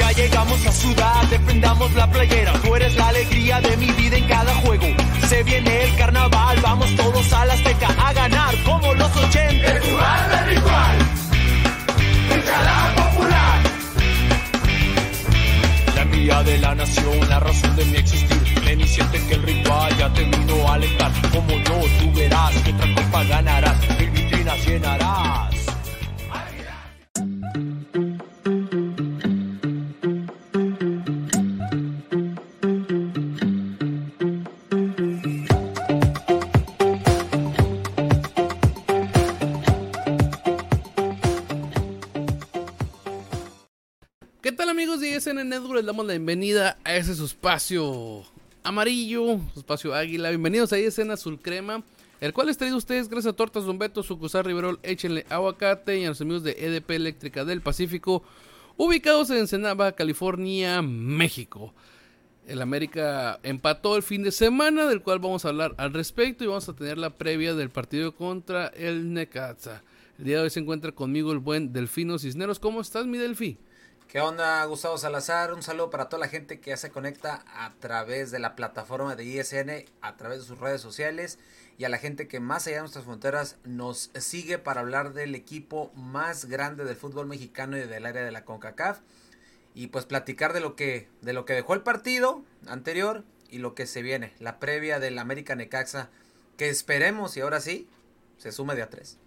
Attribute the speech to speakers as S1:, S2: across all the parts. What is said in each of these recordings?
S1: Ya llegamos a Ciudad, defendamos la playera. Tú eres la alegría de mi vida en cada juego. Se viene el carnaval, vamos todos a la Azteca a ganar como los 80.
S2: El jugar de ritual, cada popular.
S1: La mía de la nación, la razón de mi existir. Ven y siente que el ritual ya terminó a alentar. Como yo, tú verás que otra copa ganarás. Mil vitrinas llenarás.
S3: Bienvenida a ese espacio amarillo, su espacio águila. Bienvenidos a ISN Azul Crema, el cual les traigo a ustedes gracias a Tortas Don Beto, Sucusar Riverol, échenle aguacate y a los amigos de EDP Eléctrica del Pacífico, ubicados en Ensenada, California, México. El América empató el fin de semana, del cual vamos a hablar al respecto y vamos a tener la previa del partido contra el Necaxa. El día de hoy se encuentra conmigo el buen Delfino Cisneros. ¿Cómo estás, mi Delfi?
S4: ¿Qué onda, Gustavo Salazar? Un saludo para toda la gente que ya se conecta a través de la plataforma de ISN, a través de sus redes sociales y a la gente que más allá de nuestras fronteras nos sigue para hablar del equipo más grande del fútbol mexicano y del área de la CONCACAF y pues platicar de lo que de lo que dejó el partido anterior y lo que se viene, la previa del América Necaxa que esperemos y ahora sí se sume de a tres.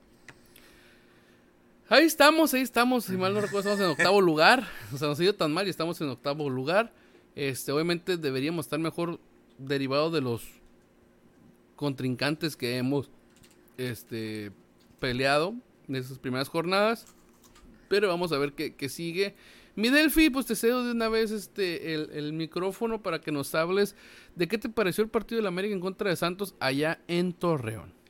S3: Ahí estamos, ahí estamos. Si mal no recuerdo, estamos en octavo lugar. O sea, nos ha ido tan mal y estamos en octavo lugar. Este, obviamente deberíamos estar mejor derivado de los contrincantes que hemos este, peleado en esas primeras jornadas. Pero vamos a ver qué, sigue. Mi Delphi, pues te cedo de una vez este el, el, micrófono para que nos hables de qué te pareció el partido de la América en contra de Santos allá en Torreón.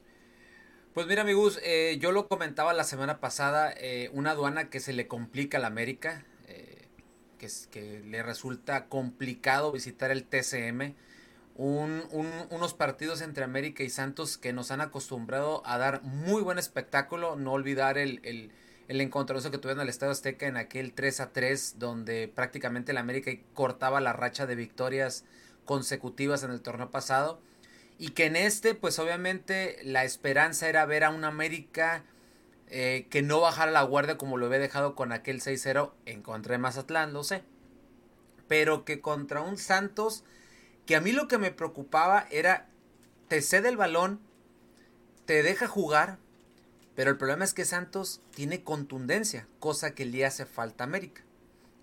S4: Pues mira, amigos, eh, yo lo comentaba la semana pasada, eh, una aduana que se le complica a la América, eh, que, le resulta complicado visitar el TCM, un, un, unos partidos entre América y Santos que nos han acostumbrado a dar muy buen espectáculo, no olvidar el, el, el encontronazo que tuvieron en el Estadio Azteca en aquel 3 a 3, donde prácticamente la América cortaba la racha de victorias consecutivas en el torneo pasado y que en este pues obviamente la esperanza era ver a un América eh, que no bajara la guardia como lo había dejado con aquel 6-0 en contra de Mazatlán, lo sé. Pero que contra un Santos que a mí lo que me preocupaba era te cede el balón, te deja jugar, pero el problema es que Santos tiene contundencia, cosa que le hace falta a América.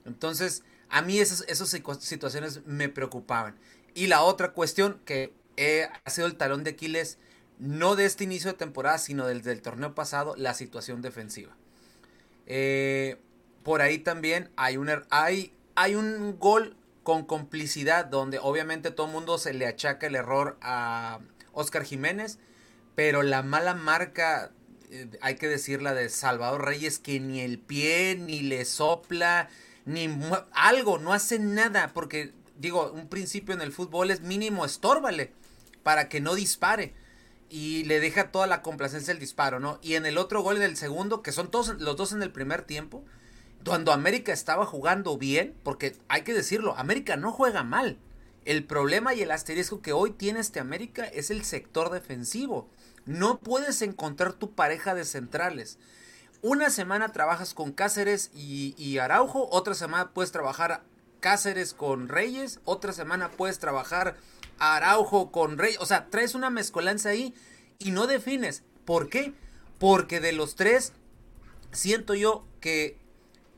S4: Entonces, a mí esas, esas situaciones me preocupaban. Y la otra cuestión que eh, ha sido el talón de Aquiles, no de este inicio de temporada, sino del, del torneo pasado, la situación defensiva. Eh, por ahí también hay un, er, hay, hay un gol con complicidad donde obviamente todo el mundo se le achaca el error a Oscar Jiménez, pero la mala marca, eh, hay que decirla de Salvador Reyes, que ni el pie, ni le sopla, ni algo, no hace nada, porque digo, un principio en el fútbol es mínimo, estórbale para que no dispare. Y le deja toda la complacencia el disparo, ¿no? Y en el otro gol del segundo, que son todos los dos en el primer tiempo, cuando América estaba jugando bien, porque hay que decirlo, América no juega mal. El problema y el asterisco que hoy tiene este América es el sector defensivo. No puedes encontrar tu pareja de centrales. Una semana trabajas con Cáceres y, y Araujo, otra semana puedes trabajar Cáceres con Reyes, otra semana puedes trabajar Araujo con Reyes, o sea, traes una mezcolanza ahí y no defines. ¿Por qué? Porque de los tres, siento yo que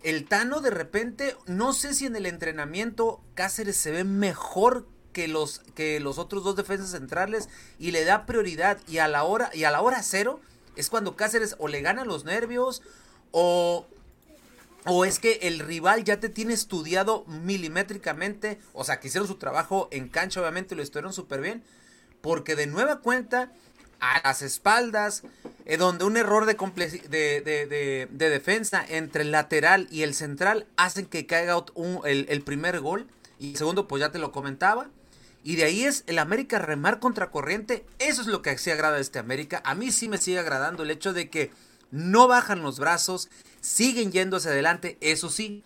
S4: el Tano de repente, no sé si en el entrenamiento Cáceres se ve mejor que los, que los otros dos defensas centrales y le da prioridad y a la hora, y a la hora cero es cuando Cáceres o le gana los nervios o ¿O es que el rival ya te tiene estudiado milimétricamente? O sea, que hicieron su trabajo en cancha, obviamente, lo estuvieron súper bien. Porque de nueva cuenta, a las espaldas, eh, donde un error de, de, de, defensa entre el lateral y el central hacen que caiga el, primer gol. Y el segundo, pues ya te lo comentaba. Y de ahí es el América remar contra corriente. Eso es lo que sí agrada de este América. A mí sí me sigue agradando el hecho de que no bajan los brazos, siguen yendo hacia adelante, eso sí.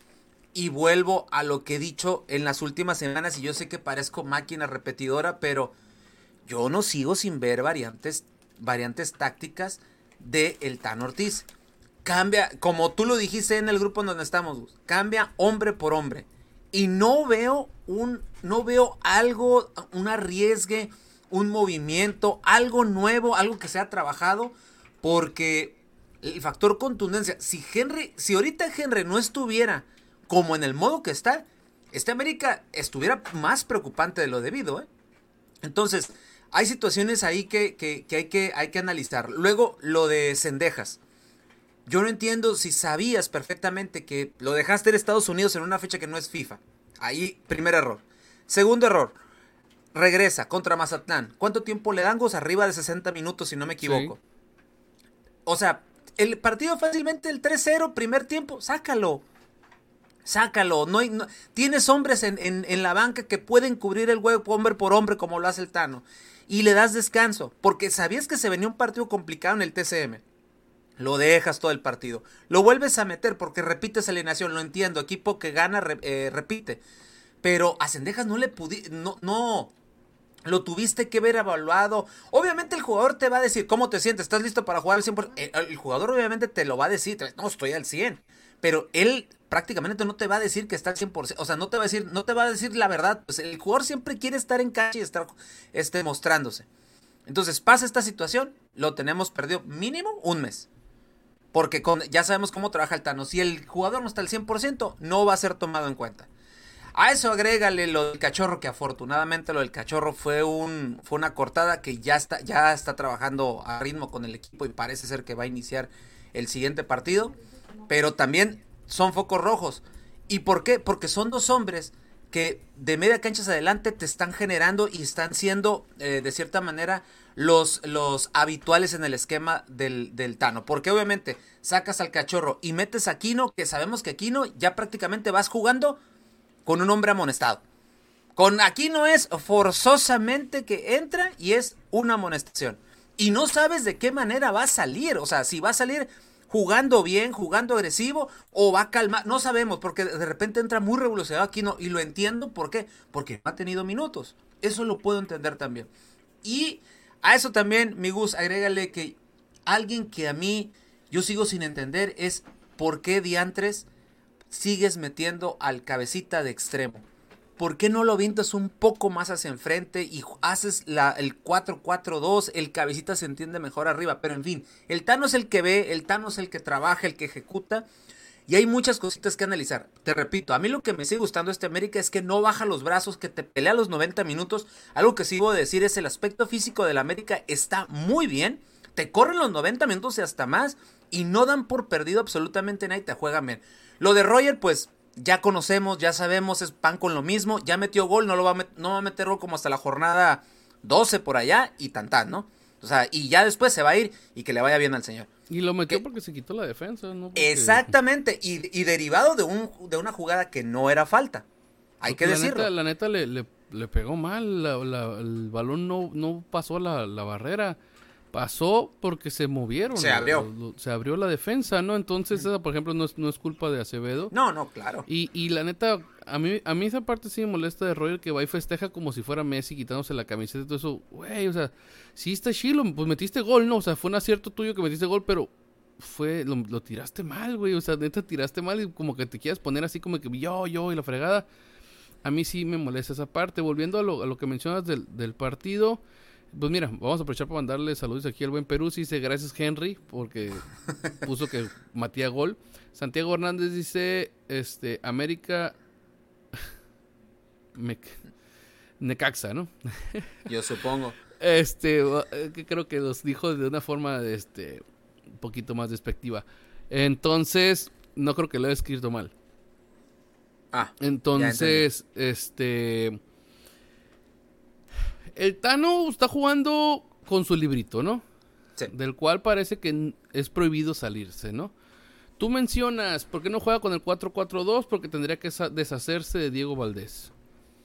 S4: Y vuelvo a lo que he dicho en las últimas semanas y yo sé que parezco máquina repetidora, pero yo no sigo sin ver variantes, variantes tácticas de el Tan Ortiz. Cambia, como tú lo dijiste en el grupo en donde estamos, cambia hombre por hombre. Y no veo un, no veo algo, un arriesgue, un movimiento, algo nuevo, algo que se ha trabajado, porque el factor contundencia, si Henry, si ahorita Henry no estuviera como en el modo que está, este América estuviera más preocupante de lo debido, ¿eh? Entonces, hay situaciones ahí que, hay que hay que analizar. Luego, lo de Cendejas. Yo no entiendo si sabías perfectamente que lo dejaste en Estados Unidos en una fecha que no es FIFA. Ahí, primer error. Segundo error. Regresa contra Mazatlán. ¿Cuánto tiempo le dan? Arriba de 60 minutos, si no me equivoco. O sea, el partido fácilmente el 3-0, primer tiempo, sácalo. Sácalo. No, hay, tienes hombres en, en, la banca que pueden cubrir el hueco hombre por hombre como lo hace el Tano y le das descanso, porque sabías que se venía un partido complicado en el TCM. Lo dejas todo el partido. Lo vuelves a meter porque repites alineación, lo entiendo. Equipo que gana, eh, repite. Pero a Cendejas no le pudiste. No, no. Lo tuviste que ver evaluado. Obviamente el jugador te va a decir cómo te sientes. ¿Estás listo para jugar al 100%? El, el jugador obviamente te lo va a decir. No, estoy al 100. Pero él prácticamente no te va a decir que está al 100%, o sea, no te va a decir, no te va a decir la verdad, pues el jugador siempre quiere estar en cancha y estar este, mostrándose. Entonces pasa esta situación, lo tenemos perdido mínimo un mes. Porque ya sabemos cómo trabaja el Tano. Si el jugador no está al 100%, no va a ser tomado en cuenta. A eso agrégale lo del cachorro, que afortunadamente lo del cachorro fue, un, fue una cortada que ya está, ya está trabajando a ritmo con el equipo y parece ser que va a iniciar el siguiente partido. Pero también son focos rojos. ¿Y por qué? Porque son dos hombres que de media cancha adelante te están generando y están siendo, eh, de cierta manera, los, los habituales en el esquema del, del, Tano. Porque obviamente sacas al cachorro y metes a Aquino, que sabemos que Aquino ya prácticamente vas jugando con un hombre amonestado. Con Aquino es forzosamente que entra y es una amonestación. Y no sabes de qué manera va a salir. O sea, si va a salir jugando bien, jugando agresivo, o va a calmar, no sabemos, porque de repente entra muy revolucionado aquí, no, y lo entiendo, ¿por qué? Porque no ha tenido minutos, eso lo puedo entender también. Y a eso también, mi Gus, agrégale que alguien que a mí, yo sigo sin entender, es por qué diantres sigues metiendo al cabecita de extremo. ¿por qué no lo avientas un poco más hacia enfrente y haces la, el 4-4-2? El cabecita se entiende mejor arriba, pero en fin, el Tano es el que ve, el Tano es el que trabaja, el que ejecuta. Y hay muchas cositas que analizar. Te repito, a mí lo que me sigue gustando este América es que no baja los brazos, que te pelea los 90 minutos. Algo que sí a decir es el aspecto físico del América está muy bien. Te corren los 90 minutos y hasta más. Y no dan por perdido absolutamente nada y te juegan bien. Lo de Roger, pues ya conocemos, ya sabemos, es pan con lo mismo, ya metió gol, no lo va a, no va a meter gol como hasta la jornada 12 por allá y tan tan, ¿no? O sea, y ya después se va a ir y que le vaya bien al señor.
S3: Y lo metió porque se quitó la defensa, ¿no?
S4: Exactamente, y, derivado de, un, de una jugada que no era falta. Hay que decirlo.
S3: la neta le, le, pegó mal, el balón no, no pasó la, la barrera pasó porque se movieron.
S4: Se abrió.
S3: se abrió la defensa, ¿no? Entonces, esa, por ejemplo, no es, no es culpa de Acevedo.
S4: No, no, claro.
S3: Y, y la neta, a mí, a mí esa parte sí me molesta de Roger que va y festeja como si fuera Messi quitándose la camiseta y todo eso. Güey, o sea, sí está chilo, pues metiste gol, ¿no? O sea, fue un acierto tuyo que metiste gol, pero fue, lo, lo tiraste mal, güey. O sea, neta, tiraste mal y como que te quieras poner así como que yo, yo y la fregada. A mí sí me molesta esa parte. Volviendo a lo, a lo que mencionas del, del partido. Pues mira, vamos a aprovechar para mandarle saludos aquí al buen Perú. Dice gracias Henry porque puso que matía gol. Santiago Hernández dice, este, América... Necaxa, ¿no?
S4: Yo supongo.
S3: Este, eh, que creo que los dijo de una forma, este, un poquito más despectiva. Entonces, no creo que lo haya escrito mal.
S4: Ah,
S3: Entonces, este. El Tano está jugando con su librito, ¿no?
S4: sí.
S3: Del cual parece que es prohibido salirse, ¿no? Tú mencionas, ¿por qué no juega con el 4-4-2? Porque tendría que deshacerse de Diego Valdés.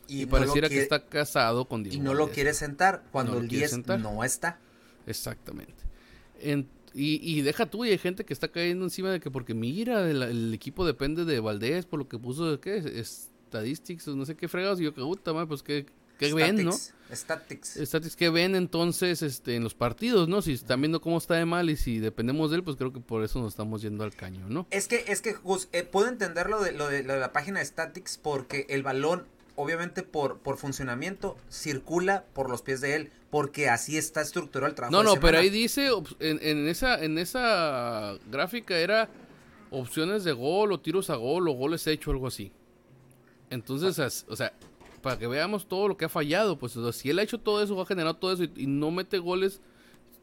S3: Y,
S4: no
S3: pareciera que está casado con Diego
S4: Y no lo quiere sentar cuando
S3: No
S4: el
S3: quiere
S4: 10
S3: sentar.
S4: no está.
S3: Exactamente. En- y, y deja tú, y hay gente que está cayendo encima de que porque mira, el, el equipo depende de Valdés por lo que puso de qué, statistics no sé qué fregados. Y yo, que puta pues qué, qué ven, ¿no?
S4: Statics, Statics.
S3: Que ven entonces este, en los partidos, ¿no? Si están viendo cómo está de mal y si dependemos de él, pues creo que por eso nos estamos yendo al caño, ¿no?
S4: Es que, es que, Gus, eh, puedo entender lo de, lo, de, lo de la página de Statics porque el balón, obviamente por, por funcionamiento, circula por los pies de él, porque así está estructurado el trabajo.
S3: No, no, pero ahí dice, en, en esa, en esa gráfica era opciones de gol o tiros a gol o goles hechos, algo así. Entonces, o sea, para que veamos todo lo que ha fallado, pues o sea, si él ha hecho todo eso, ha generado todo eso y, y no mete goles,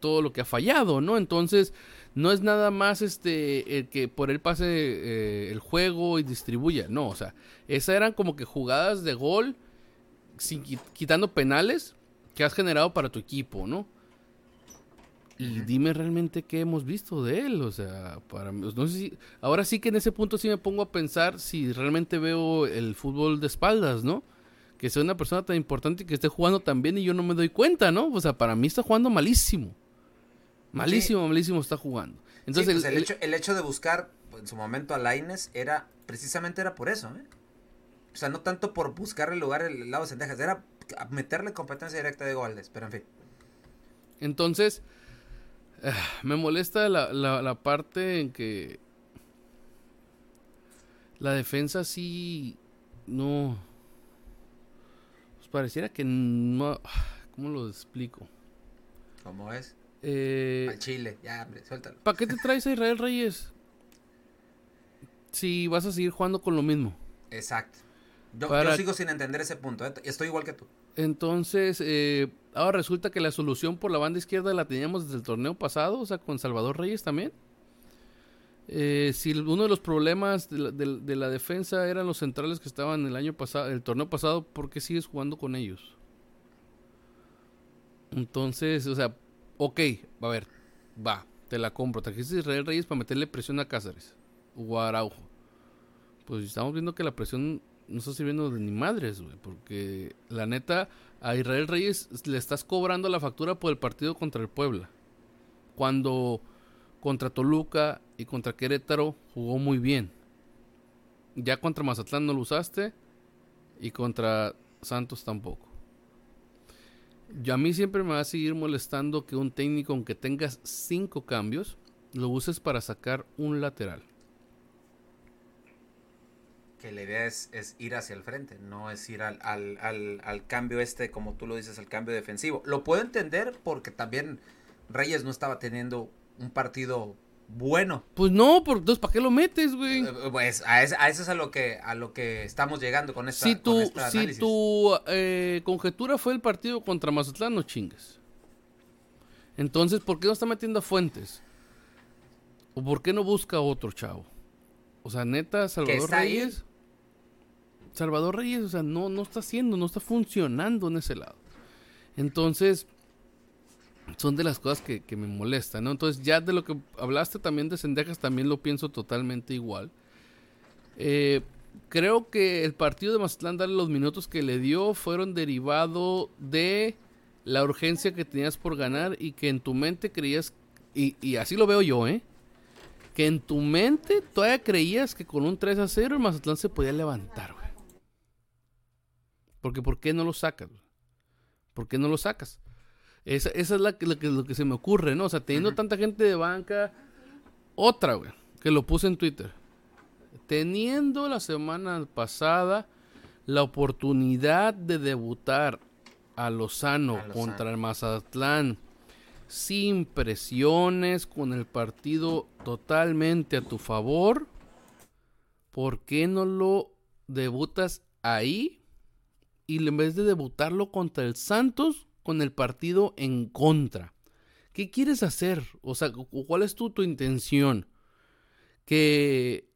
S3: todo lo que ha fallado, ¿no? Entonces, no es nada más este el que por él pase eh, el juego y distribuya, no, o sea, esas eran como que jugadas de gol sin qui- quitando penales que has generado para tu equipo, ¿no? Y dime realmente qué hemos visto de él, o sea, para mí, no sé si, ahora sí que en ese punto sí me pongo a pensar si realmente veo el fútbol de espaldas, ¿no? Que sea una persona tan importante y que esté jugando tan bien y yo no me doy cuenta, ¿no? O sea, para mí está jugando malísimo. Malísimo, malísimo está jugando. Entonces,
S4: Sí, pues
S3: el-
S4: hecho, el hecho de buscar pues, en su momento a Laines era, precisamente era por eso, ¿eh? O sea, no tanto por buscar el lugar el lado de Sendejas, era meterle competencia directa a Diego Valdés, pero en fin.
S3: Entonces, ah, me molesta la, la- la parte en que la defensa sí no... Pues pareciera que no... ¿Cómo lo explico?
S4: ¿Cómo es?
S3: Eh,
S4: Al Chile, ya, hombre, suéltalo.
S3: ¿Para qué te traes a Israel Reyes? Si vas a seguir jugando con lo mismo.
S4: Exacto. Yo,
S3: Para-
S4: yo sigo sin entender ese punto, ¿eh? estoy igual que tú.
S3: Entonces, eh, ahora resulta que la solución por la banda izquierda la teníamos desde el torneo pasado, o sea, con Salvador Reyes también. Eh, si uno de los problemas de la, de- de la defensa eran los centrales que estaban el año pasado, el torneo pasado, ¿por qué sigues jugando con ellos? Entonces, o sea, ok, a ver, va, te la compro. Trajiste a Israel Reyes para meterle presión a Cáceres o a Araujo. Pues estamos viendo que la presión no está sirviendo de ni madres, güey. Porque la neta, a Israel Reyes le estás cobrando la factura por el partido contra el Puebla. Cuando contra Toluca y contra Querétaro jugó muy bien. Ya contra Mazatlán no lo usaste y contra Santos tampoco. Yo a mí siempre me va a seguir molestando que un técnico, aunque tengas cinco cambios, lo uses para sacar un lateral.
S4: Que la idea es, ir hacia el frente, no es ir al, al, al, al cambio este, como tú lo dices, al cambio defensivo. Lo puedo entender porque también Reyes no estaba teniendo un partido bueno.
S3: Pues no, por, entonces ¿para qué lo metes, güey?
S4: Eh, Pues a, eso es a lo que a lo que estamos llegando con esta
S3: Si
S4: con
S3: tu,
S4: este
S3: si
S4: análisis.
S3: tu eh, conjetura fue el partido contra Mazatlán, no chingues. Entonces, ¿por qué no está metiendo a Fuentes? ¿O por qué no busca otro chavo? O sea, neta, Salvador
S4: ahí.
S3: Reyes. Salvador Reyes, o sea, no, no está haciendo, no está funcionando en ese lado. Entonces, son de las cosas que, que me molestan, ¿no? Entonces, ya de lo que hablaste también de Sendejas, también lo pienso totalmente igual. Eh, creo que el partido de Mazatlán, darle los minutos que le dio, fueron derivado de la urgencia que tenías por ganar y que en tu mente creías, y, y así lo veo yo, ¿eh? Que en tu mente todavía creías que con un 3 a 0 el Mazatlán se podía levantar, güey. Porque ¿por qué no lo sacas? ¿Por qué no lo sacas? Esa, esa es la, que- lo, que, lo que se me ocurre, ¿no? O sea, teniendo tanta gente de banca, otra, güey, que lo puse en Twitter. Teniendo la semana pasada la oportunidad de debutar a Lozano,
S4: A Lozano.
S3: contra el Mazatlán sin presiones, con el partido totalmente a tu favor, ¿por qué no lo debutas ahí? Y en vez de debutarlo contra el Santos, con el partido en contra. ¿Qué quieres hacer? O sea, cu- ¿cuál es tu, intención? Que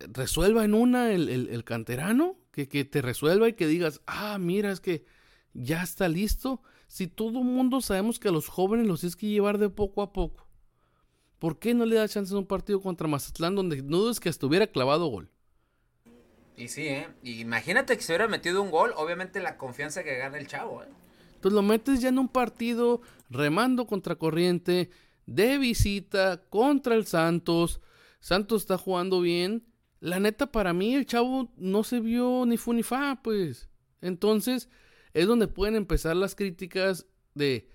S3: resuelva en una el, canterano, que, te resuelva y que digas, ah, mira, es que ya está listo. Si todo el mundo sabemos que a los jóvenes los tienes que llevar de poco a poco, ¿por qué no le da chance en un partido contra Mazatlán donde no dudes que estuviera clavado gol?
S4: Y sí, ¿eh? Imagínate que se hubiera metido un gol, obviamente la confianza que gana el chavo, ¿eh?
S3: Entonces lo metes ya en un partido remando contra corriente, de visita, contra el Santos. Santos está jugando bien. La neta, para mí, el chavo no se vio ni fu ni fa, pues. Entonces, es donde pueden empezar las críticas de,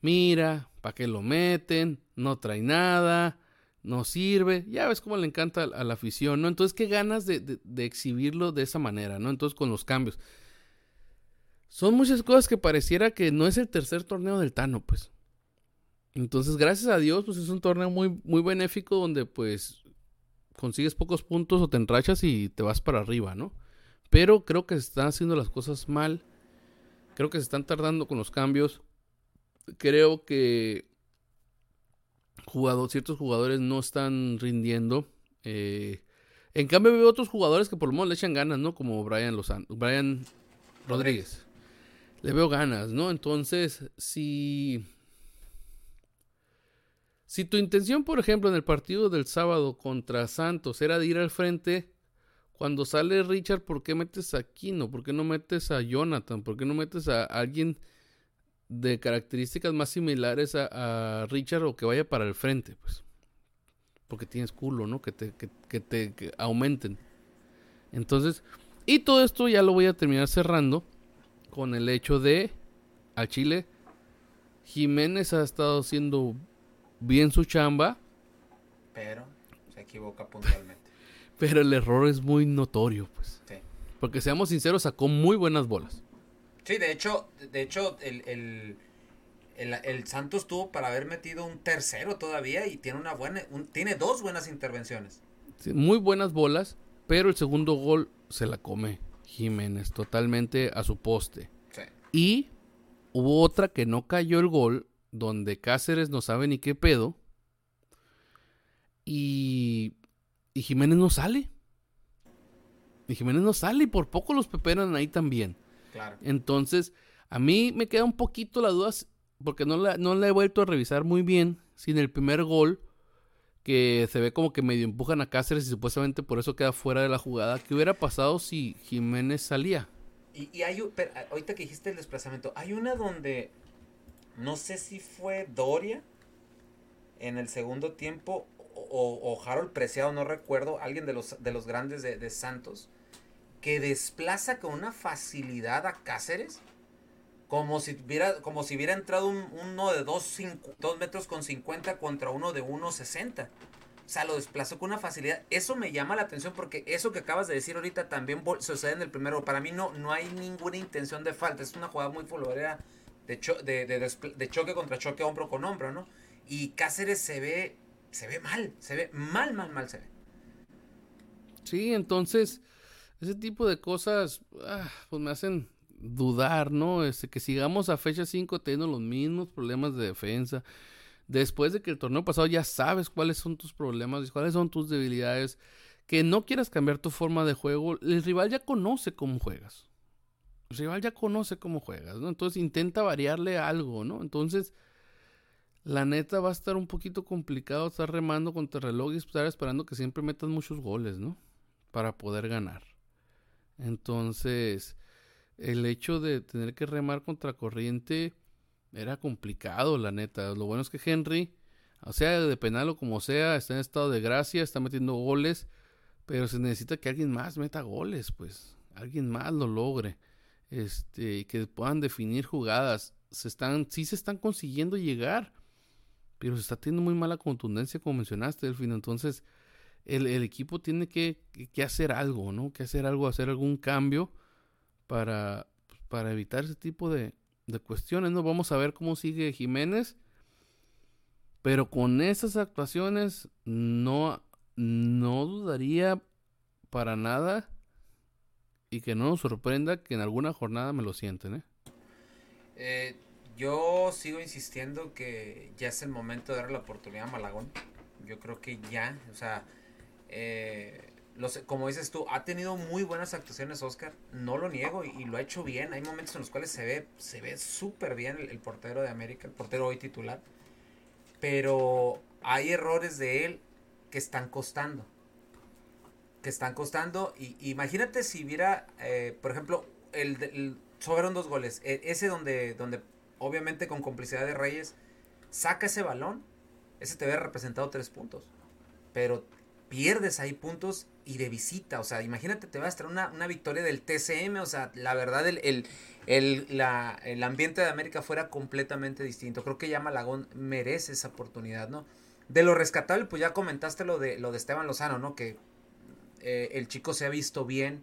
S3: mira, ¿para qué lo meten? No trae nada, no sirve. Ya ves cómo le encanta a a la afición, ¿no? Entonces, qué ganas de, de- de exhibirlo de esa manera, ¿no? Entonces, con los cambios. Son muchas cosas que pareciera que no es el tercer torneo del Tano, pues. Entonces, gracias a Dios, pues es un torneo muy, muy benéfico donde pues consigues pocos puntos o te enrachas y te vas para arriba, ¿no? Pero creo que se están haciendo las cosas mal. Creo que se están tardando con los cambios. Creo que ciertos jugadores no están rindiendo. Eh, en cambio, veo otros jugadores que por lo menos le echan ganas, ¿no? Como Brian Lozano, Brian Rodríguez. Le veo ganas, ¿no? Entonces, si. Si tu intención, por ejemplo, en el partido del sábado contra Santos era de ir al frente, cuando sale Richard, ¿por qué metes a Kino? ¿Por qué no metes a Jonathan? ¿Por qué no metes a alguien de características más similares a, Richard o que vaya para el frente? Pues. Porque tienes culo, ¿no? Que te, que, que te que aumenten. Entonces, y todo esto ya lo voy a terminar cerrando con el hecho de a Chile Jiménez ha estado haciendo bien su chamba,
S4: Pero se equivoca puntualmente.
S3: pero el error es muy notorio, pues.
S4: Sí.
S3: Porque seamos sinceros, sacó muy buenas bolas.
S4: Sí, de hecho, de hecho, el, el, el, el Santos tuvo para haber metido un tercero todavía y tiene una buena, un- tiene dos buenas intervenciones.
S3: Sí, Muy buenas bolas, pero el segundo gol se la come Jiménez totalmente a su poste.
S4: Sí.
S3: Y hubo otra que no cayó el gol, donde Cáceres no sabe ni qué pedo. Y, y Jiménez no sale. Y Jiménez no sale y por poco los peperan ahí también.
S4: Claro.
S3: Entonces, a mí me queda un poquito la duda, porque no la, no la he vuelto a revisar muy bien, sin el primer gol, que se ve como que medio empujan a Cáceres y supuestamente por eso queda fuera de la jugada. ¿Qué hubiera pasado si Jiménez salía?
S4: Y, hay, pero, ahorita que dijiste el desplazamiento, hay una donde no sé si fue Doria en el segundo tiempo o, Harold Preciado, no recuerdo, alguien de los, de los grandes de, de Santos, que desplaza con una facilidad a Cáceres, como si hubiera, como si hubiera entrado un- uno de 2 metros con 50 contra uno de 1.60. O sea, lo desplazó con una facilidad. Eso me llama la atención porque eso que acabas de decir ahorita también sucede en el primero. Para mí no, no hay ninguna intención de falta. Es una jugada muy futbolera de, cho- de, de, de choque contra choque, hombro con hombro, ¿no? Y Cáceres se ve, se ve mal. Se ve mal, mal, mal se ve.
S3: Sí, entonces, ese tipo de cosas, ah, pues me hacen dudar, ¿no? Este, que sigamos a fecha 5 teniendo los mismos problemas de defensa. Después de que el torneo pasado ya sabes cuáles son tus problemas, cuáles son tus debilidades, que no quieras cambiar tu forma de juego, el rival ya conoce cómo juegas. El rival ya conoce cómo juegas, ¿no? Entonces intenta variarle algo, ¿no? Entonces, la neta va a estar un poquito complicado estar remando contra el reloj y estar esperando que siempre metas muchos goles, ¿no? Para poder ganar. Entonces, el hecho de tener que remar contra corriente era complicado, la neta. Lo bueno es que Henry, o sea, de penal o como sea, está en estado de gracia, está metiendo goles, pero se necesita que alguien más meta goles, pues. Alguien más lo logre. Este, que puedan definir jugadas. Se están, sí se están consiguiendo llegar, pero se está teniendo muy mala contundencia, como mencionaste, Delfino. Entonces, el, el equipo tiene que- que hacer algo, ¿no? Que hacer algo, hacer algún cambio para, para evitar ese tipo de, de cuestiones, ¿no? Vamos a ver cómo sigue Jiménez. Pero con esas actuaciones no, no dudaría para nada y que no nos sorprenda que en alguna jornada me lo sienten, ¿eh?
S4: Eh, yo sigo insistiendo que ya es el momento de darle la oportunidad a Malagón. Yo creo que ya, o sea, eh, como dices tú, ha tenido muy buenas actuaciones Oscar, no lo niego y, lo ha hecho bien. Hay momentos en los cuales se ve se ve súper bien el, portero de América, el portero hoy titular. Pero hay errores de él que están costando. Que están costando. Y imagínate si hubiera, eh, por ejemplo, el, el- sobraron dos goles. E- ese donde, donde, obviamente con complicidad de Reyes, saca ese balón. Ese te hubiera representado tres puntos. Pero pierdes ahí puntos y de visita. O sea, imagínate, te vas a traer una, una victoria del TCM. O sea, la verdad, el, el, el, el ambiente de América fuera completamente distinto. Creo que ya Malagón merece esa oportunidad, ¿no? De lo rescatable, pues ya comentaste lo de, lo de Esteban Lozano, ¿no? Que eh, el chico se ha visto bien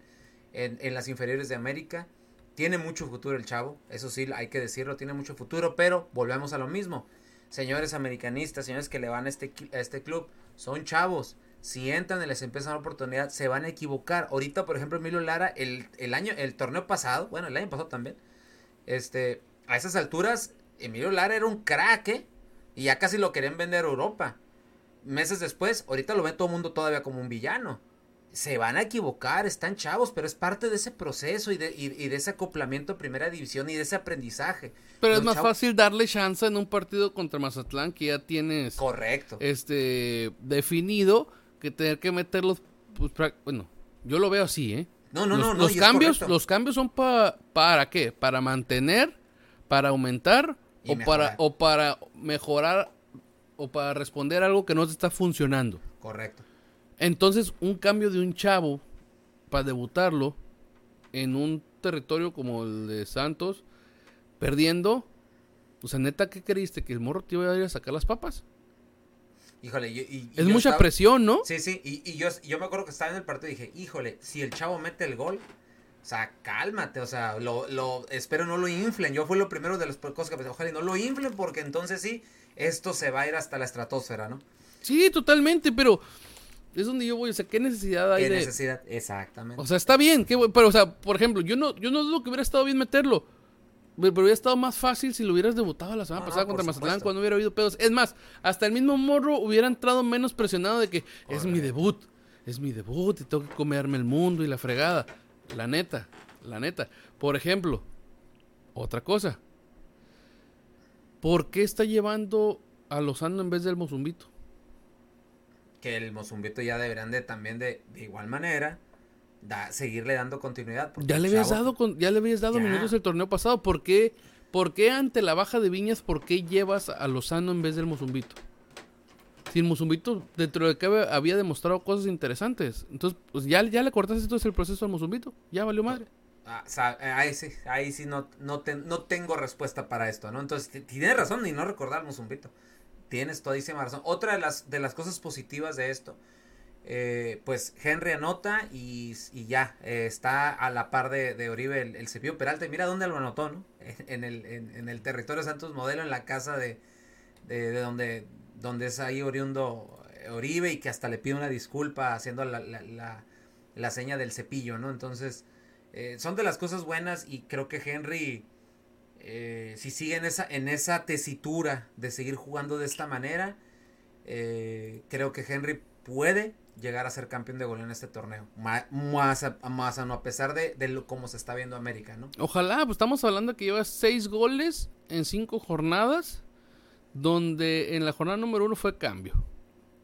S4: en, en las inferiores de América. Tiene mucho futuro el chavo, eso sí, hay que decirlo, tiene mucho futuro, pero volvemos a lo mismo. Señores americanistas, señores que le van este, a este club, son chavos. Si entran y les empiezan la oportunidad, se van a equivocar. Ahorita, por ejemplo, Emilio Lara, el, el año, el torneo pasado, bueno, el año pasado también, este, a esas alturas, Emilio Lara era un crack, ¿eh? Y ya casi lo querían vender a Europa. Meses después, ahorita lo ve todo el mundo todavía como un villano. Se van a equivocar, están chavos, pero es parte de ese proceso y de, y, y de ese acoplamiento a primera división y de ese aprendizaje.
S3: Pero es más
S4: chavos-
S3: fácil darle chance en un partido contra Mazatlán que ya tienes
S4: Correcto.
S3: este definido que tener que meterlos pues, pra- bueno, yo lo veo así, ¿eh?
S4: No, no,
S3: los,
S4: no, no,
S3: los cambios, los cambios son pa- para qué? Para mantener, para aumentar
S4: Y
S3: o
S4: mejorar.
S3: para o para mejorar o para responder a algo que no te está funcionando.
S4: Correcto.
S3: Entonces, un cambio de un chavo para debutarlo en un territorio como el de Santos, perdiendo, o sea, neta, ¿qué creíste? ¿Que el morro te iba a ir a sacar las papas?
S4: Híjole, yo- y- y
S3: Es
S4: yo
S3: mucha
S4: estaba-
S3: presión, ¿no?
S4: Sí, sí, y, y yo, yo me acuerdo que estaba en el partido y dije, híjole, si el chavo mete el gol, o sea, cálmate, o sea, lo, lo espero no lo inflen. Yo fue lo primero de las cosas que pensé, ojalá y no lo inflen porque entonces sí, esto se va a ir hasta la estratosfera, ¿no?
S3: Sí, totalmente, pero es donde yo voy, o sea, ¿qué necesidad hay
S4: ¿Qué
S3: de...?
S4: necesidad? Exactamente.
S3: O sea, está bien, qué pero, o sea, por ejemplo, yo no, yo no dudo que hubiera estado bien meterlo. Pero hubiera estado más fácil si lo hubieras debutado la semana
S4: no,
S3: pasada contra Mazatlán
S4: supuesto.
S3: cuando hubiera habido pedos. Es más, hasta el mismo morro hubiera entrado menos presionado de que es mi debut, es mi debut y tengo que comerme el mundo y la fregada. La neta, la neta. Por ejemplo, otra cosa. ¿Por qué está llevando a Lozano en vez del Mozumbito?
S4: que el Mozumbito ya deberían de también de, de igual manera da, seguirle dando continuidad.
S3: Ya le habías dado con- ya le habías dado
S4: Ya.
S3: minutos el torneo pasado. ¿Por qué, ¿Por qué ante la baja de Viñas, por qué llevas a Lozano en vez del Mozumbito? Si el Mozumbito, dentro de que había- demostrado cosas interesantes. Entonces, pues ya, ya le cortaste entonces el proceso al Mozumbito. Ya valió madre.
S4: Ah, eh, ahí sí, ahí sí no, no, te- no tengo respuesta para esto, ¿no? Entonces, tienes razón y no recordar Mozumbito. Tienes todísima razón. Otra de las, de las cosas positivas de esto, eh, pues Henry anota y, ya, eh, está a la par de, Oribe el, Cepillo Peralta. Y mira dónde lo anotó, ¿no? En el, en, en el territorio Santos Modelo, en la casa de, de, de donde, donde es ahí oriundo eh, Oribe y que hasta le pide una disculpa haciendo la, la, la, la seña del cepillo, ¿no? Entonces, eh, son de las cosas buenas y creo que Henry, eh, si sigue en esa, en esa tesitura de seguir jugando de esta manera, eh, creo que Henry puede llegar a ser campeón de goleo en este torneo. Más, a, más a, no, a pesar de, de lo, cómo se está viendo América, ¿no?
S3: Ojalá, pues estamos hablando que lleva seis goles en cinco jornadas. Donde en la jornada número uno fue cambio.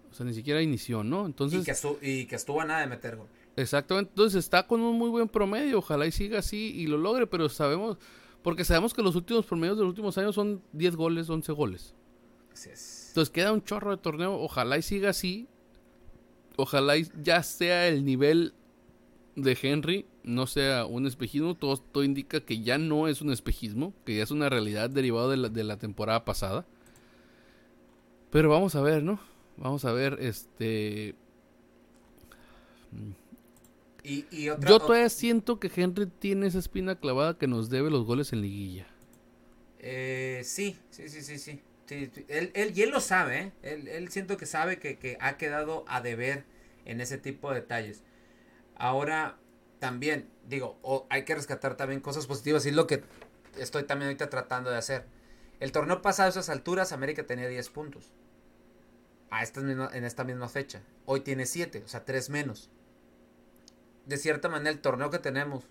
S3: O sea, ni siquiera inició, ¿no? Entonces.
S4: y, que estu- y que estuvo a nada de meter gol.
S3: Exactamente, entonces está con un muy buen promedio, ojalá y siga así y lo logre, pero sabemos, porque sabemos que los últimos promedios de los últimos años son 10 goles, 11 goles.
S4: Así es.
S3: Entonces queda un chorro de torneo, ojalá y siga así, ojalá ya sea el nivel de Henry, no sea un espejismo, todo, todo indica que ya no es un espejismo, que ya es una realidad derivada de la, de la temporada pasada. Pero vamos a ver, ¿no? Vamos a ver, este...
S4: Y, y otra,
S3: Yo todavía siento que Henry tiene esa espina clavada que nos debe los goles en liguilla.
S4: Eh, sí, sí, sí, sí, sí. Él, él, y él lo sabe, ¿eh? Él, él siento que sabe que, que ha quedado a deber en ese tipo de detalles. Ahora, también, digo, hay que rescatar también cosas positivas y es lo que estoy también ahorita tratando de hacer. El torneo pasado a esas alturas, América tenía 10 puntos. A estas misma- en esta misma fecha. Hoy tiene 7, o sea, 3 menos. de cierta manera el torneo que tenemos,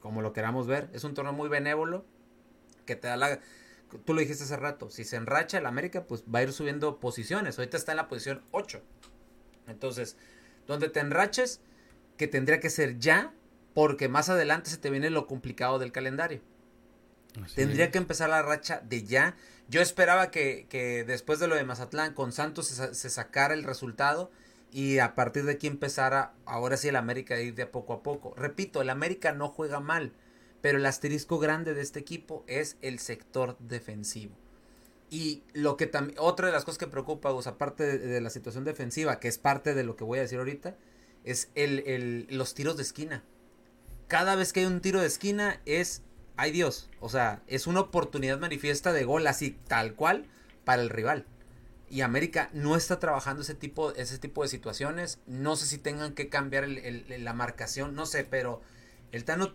S4: como lo queramos ver, es un torneo muy benévolo que te da la tú lo dijiste hace rato, si se enracha el América, pues va a ir subiendo posiciones. Ahorita está en la posición 8. Entonces, donde te enraches, que tendría que ser ya, porque más adelante se te viene lo complicado del calendario. tendría que empezar la racha de ya. Yo esperaba que, que después de lo de Mazatlán, con Santos se, se, sacara el resultado y a partir de aquí empezara, ahora sí, el América a ir de poco a poco. Repito, el América no juega mal pero el asterisco grande de este equipo es el sector defensivo. Y lo que también, otra de las cosas que preocupa, aparte de, la situación defensiva, que es parte de lo que voy a decir ahorita, es el, los tiros de esquina. Cada vez que hay un tiro de esquina es, ay Dios, o sea, es una oportunidad manifiesta de gol así, tal cual, para el rival. Y América no está trabajando ese tipo, ese tipo de situaciones. No sé si tengan que cambiar la marcación, no sé, pero el Tano,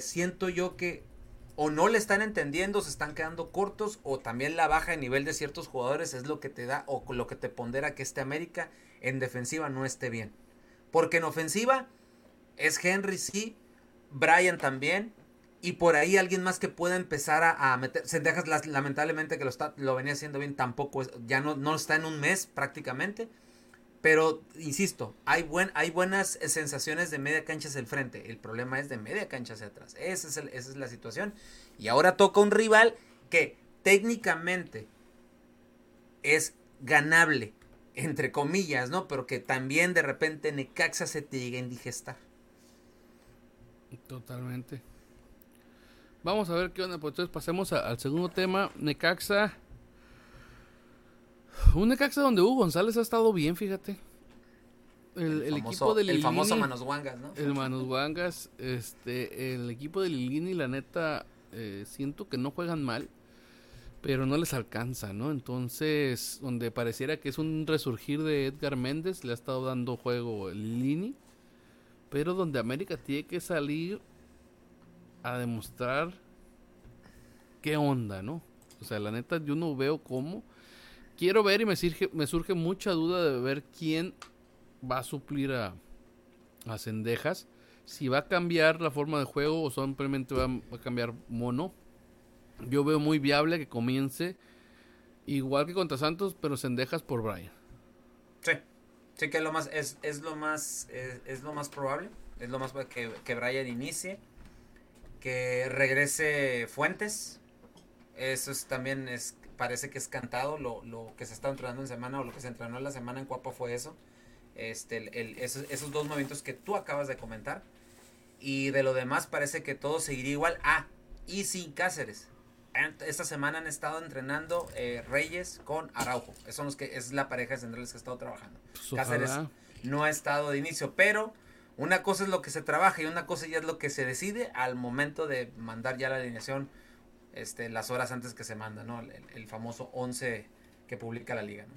S4: siento yo que o no le están entendiendo, se están quedando cortos, o también la baja de nivel de ciertos jugadores es lo que te da, o lo que te pondera que este América en defensiva no esté bien. Porque en ofensiva es Henry, sí, Brian también, y por ahí alguien más que pueda empezar a, meter. Sendejas, lamentablemente, que lo, está, lo venía haciendo bien, tampoco, ya no, no está en un mes prácticamente. Pero, insisto, hay, buen, hay buenas sensaciones de media cancha hacia el frente. El problema es de media cancha hacia atrás. Esa es, esa es la situación. Y ahora toca un rival que técnicamente es ganable, entre comillas, ¿no? Pero que también de repente Necaxa se te llega a indigestar.
S3: Totalmente. Vamos a ver qué onda. Pues entonces pasemos al segundo tema. Necaxa un Necaxa donde Hugo González ha estado bien, fíjate.
S4: El, equipo de El famoso Manos Wangas, ¿no?
S3: El Manos Wangas, este, el equipo de Lilini, la neta, eh, siento que no juegan mal, pero no les alcanza, ¿no? Entonces, donde pareciera que es un resurgir de Edgar Méndez, le ha estado dando juego Lilini, pero donde América tiene que salir a demostrar qué onda, ¿no? O sea, la neta, yo no veo cómo quiero ver y me surge, me surge mucha duda de ver quién va a suplir a, a Cendejas. Si va a cambiar la forma de juego o simplemente va, a cambiar mono. Yo veo muy viable que comience igual que contra Santos, pero Cendejas por Brian.
S4: Sí, sí que es lo más, es, es lo más, es, lo más probable. Es lo más que, que Brian inicie. Que regrese Fuentes. Eso es, también es parece que es cantado lo, lo, que se está entrenando en semana o lo que se entrenó en la semana en Cuapa fue eso. Este, el, esos, esos, dos movimientos que tú acabas de comentar. Y de lo demás parece que todo seguiría igual. Ah, y sin Cáceres. Esta semana han estado entrenando eh, Reyes con Araujo. son los que, es la pareja de centrales que ha estado trabajando. Pues Cáceres no ha estado de inicio, pero una cosa es lo que se trabaja y una cosa ya es lo que se decide al momento de mandar ya la alineación este, las horas antes que se manda, ¿no? El, famoso 11 que publica la liga, ¿no?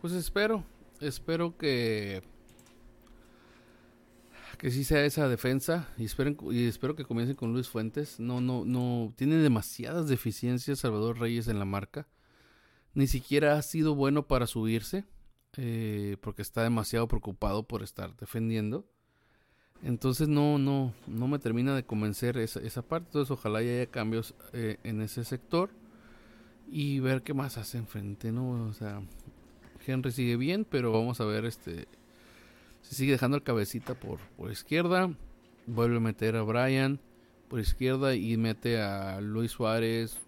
S3: Pues espero, espero que que sí sea esa defensa y esperen y espero que comiencen con Luis Fuentes. No no no tiene demasiadas deficiencias Salvador Reyes en la marca. Ni siquiera ha sido bueno para subirse eh, porque está demasiado preocupado por estar defendiendo. Entonces no, no, no me termina de convencer esa, esa parte. Entonces ojalá haya cambios eh, en ese sector y ver qué más hace enfrente, ¿no? O sea, Henry sigue bien, pero vamos a ver este si sigue dejando el cabecita por, por izquierda. Vuelve a meter a Brian por izquierda y mete a Luis Suárez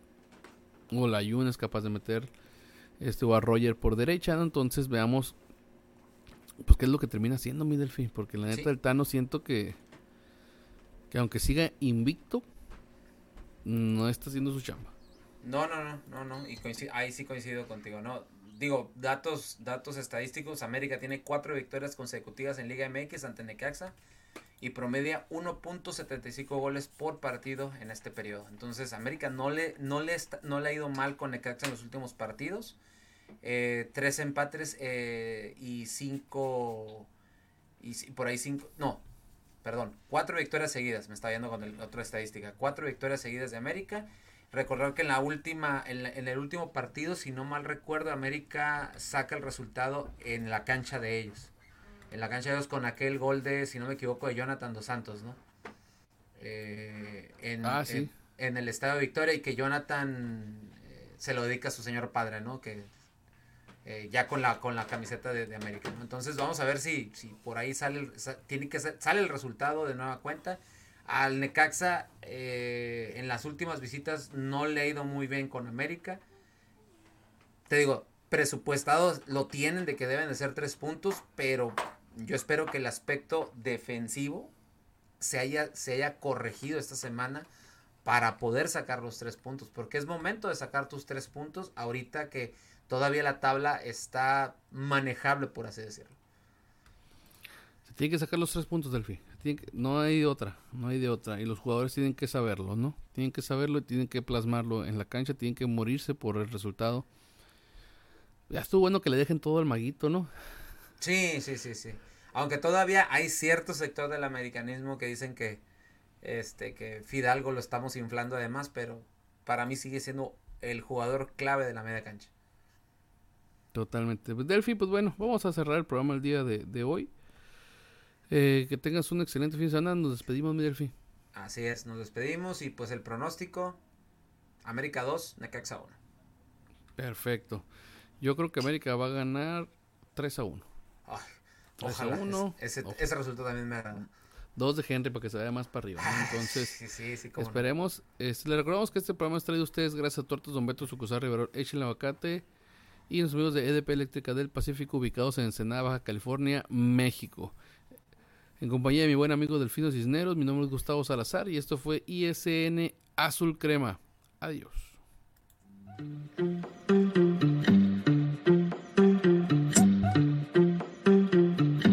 S3: o la es capaz de meter este o a Roger por derecha. Entonces veamos pues qué es lo que termina siendo mi Delphi, porque la neta del Tano siento que que aunque siga invicto no está haciendo su chamba.
S4: No, no, no, no, no, y ahí sí coincido contigo, no. Digo, datos datos estadísticos, América tiene cuatro victorias consecutivas en Liga MX ante Necaxa y promedia 1.75 goles por partido en este periodo. Entonces, América no le no le no le ha ido mal con Necaxa en los últimos partidos eh, tres empates eh, y cinco y por ahí cinco no perdón cuatro victorias seguidas me está viendo con el otra estadística cuatro victorias seguidas de América recordar que en la última en, el último partido si no mal recuerdo América saca el resultado en la cancha de ellos en la cancha de ellos con aquel gol de, si no me equivoco, de Jonathan Dos Santos, ¿no? Eh, en,
S3: Ah, sí.
S4: en, en el Estadio Victoria y que Jonathan eh, se lo dedica a su señor padre, ¿no? Que eh, ya con la con la camiseta de, de América. Entonces vamos a ver si, si por ahí sale el, tiene que sale el resultado de nueva cuenta. Al Necaxa eh, en las últimas visitas no le ha ido muy bien con América. Te digo, presupuestados lo tienen de que deben de ser tres puntos, pero yo espero que el aspecto defensivo se haya, se haya corregido esta semana para poder sacar los tres puntos, porque es momento de sacar tus tres puntos ahorita que todavía la tabla está manejable, por así decirlo.
S3: Se tiene que sacar los tres puntos del fin. no hay de otra, no hay de otra. Y los jugadores tienen que saberlo, ¿no? Tienen que saberlo y tienen que plasmarlo en la cancha, tienen que morirse por el resultado. Ya estuvo bueno que le dejen todo al maguito, ¿no?
S4: Sí, sí, sí, sí. Aunque todavía hay cierto sector del americanismo que dicen que este que Fidalgo lo estamos inflando además, pero para mí sigue siendo el jugador clave de la media cancha.
S3: Totalmente. Pues Delphi, pues bueno, vamos a cerrar el programa el día de, de hoy. Eh, que tengas un excelente fin de semana. Nos despedimos, mi Delphi.
S4: Así es, nos despedimos y pues el pronóstico América 2, Necaxa 1.
S3: Perfecto. Yo creo que América va a ganar 3 a 1.
S4: Ay,
S3: 3 a
S4: ojalá.
S3: 1.
S4: es- ese, resultado también me agrada.
S3: Dos de Henry para que se vaya más para arriba. ¿no? Entonces,
S4: sí, sí, sí, cómo no.
S3: esperemos. Es- le recordamos que este programa es traído a ustedes gracias a Tortas Don Beto, Sucusar Rivero, Echel Aguacate y los amigos de EDP Eléctrica del Pacífico ubicados en Ensenada, Baja California, México. En compañía de mi buen amigo Delfino Cisneros, mi nombre es Gustavo Salazar y esto fue ISN Azul Crema. Adiós.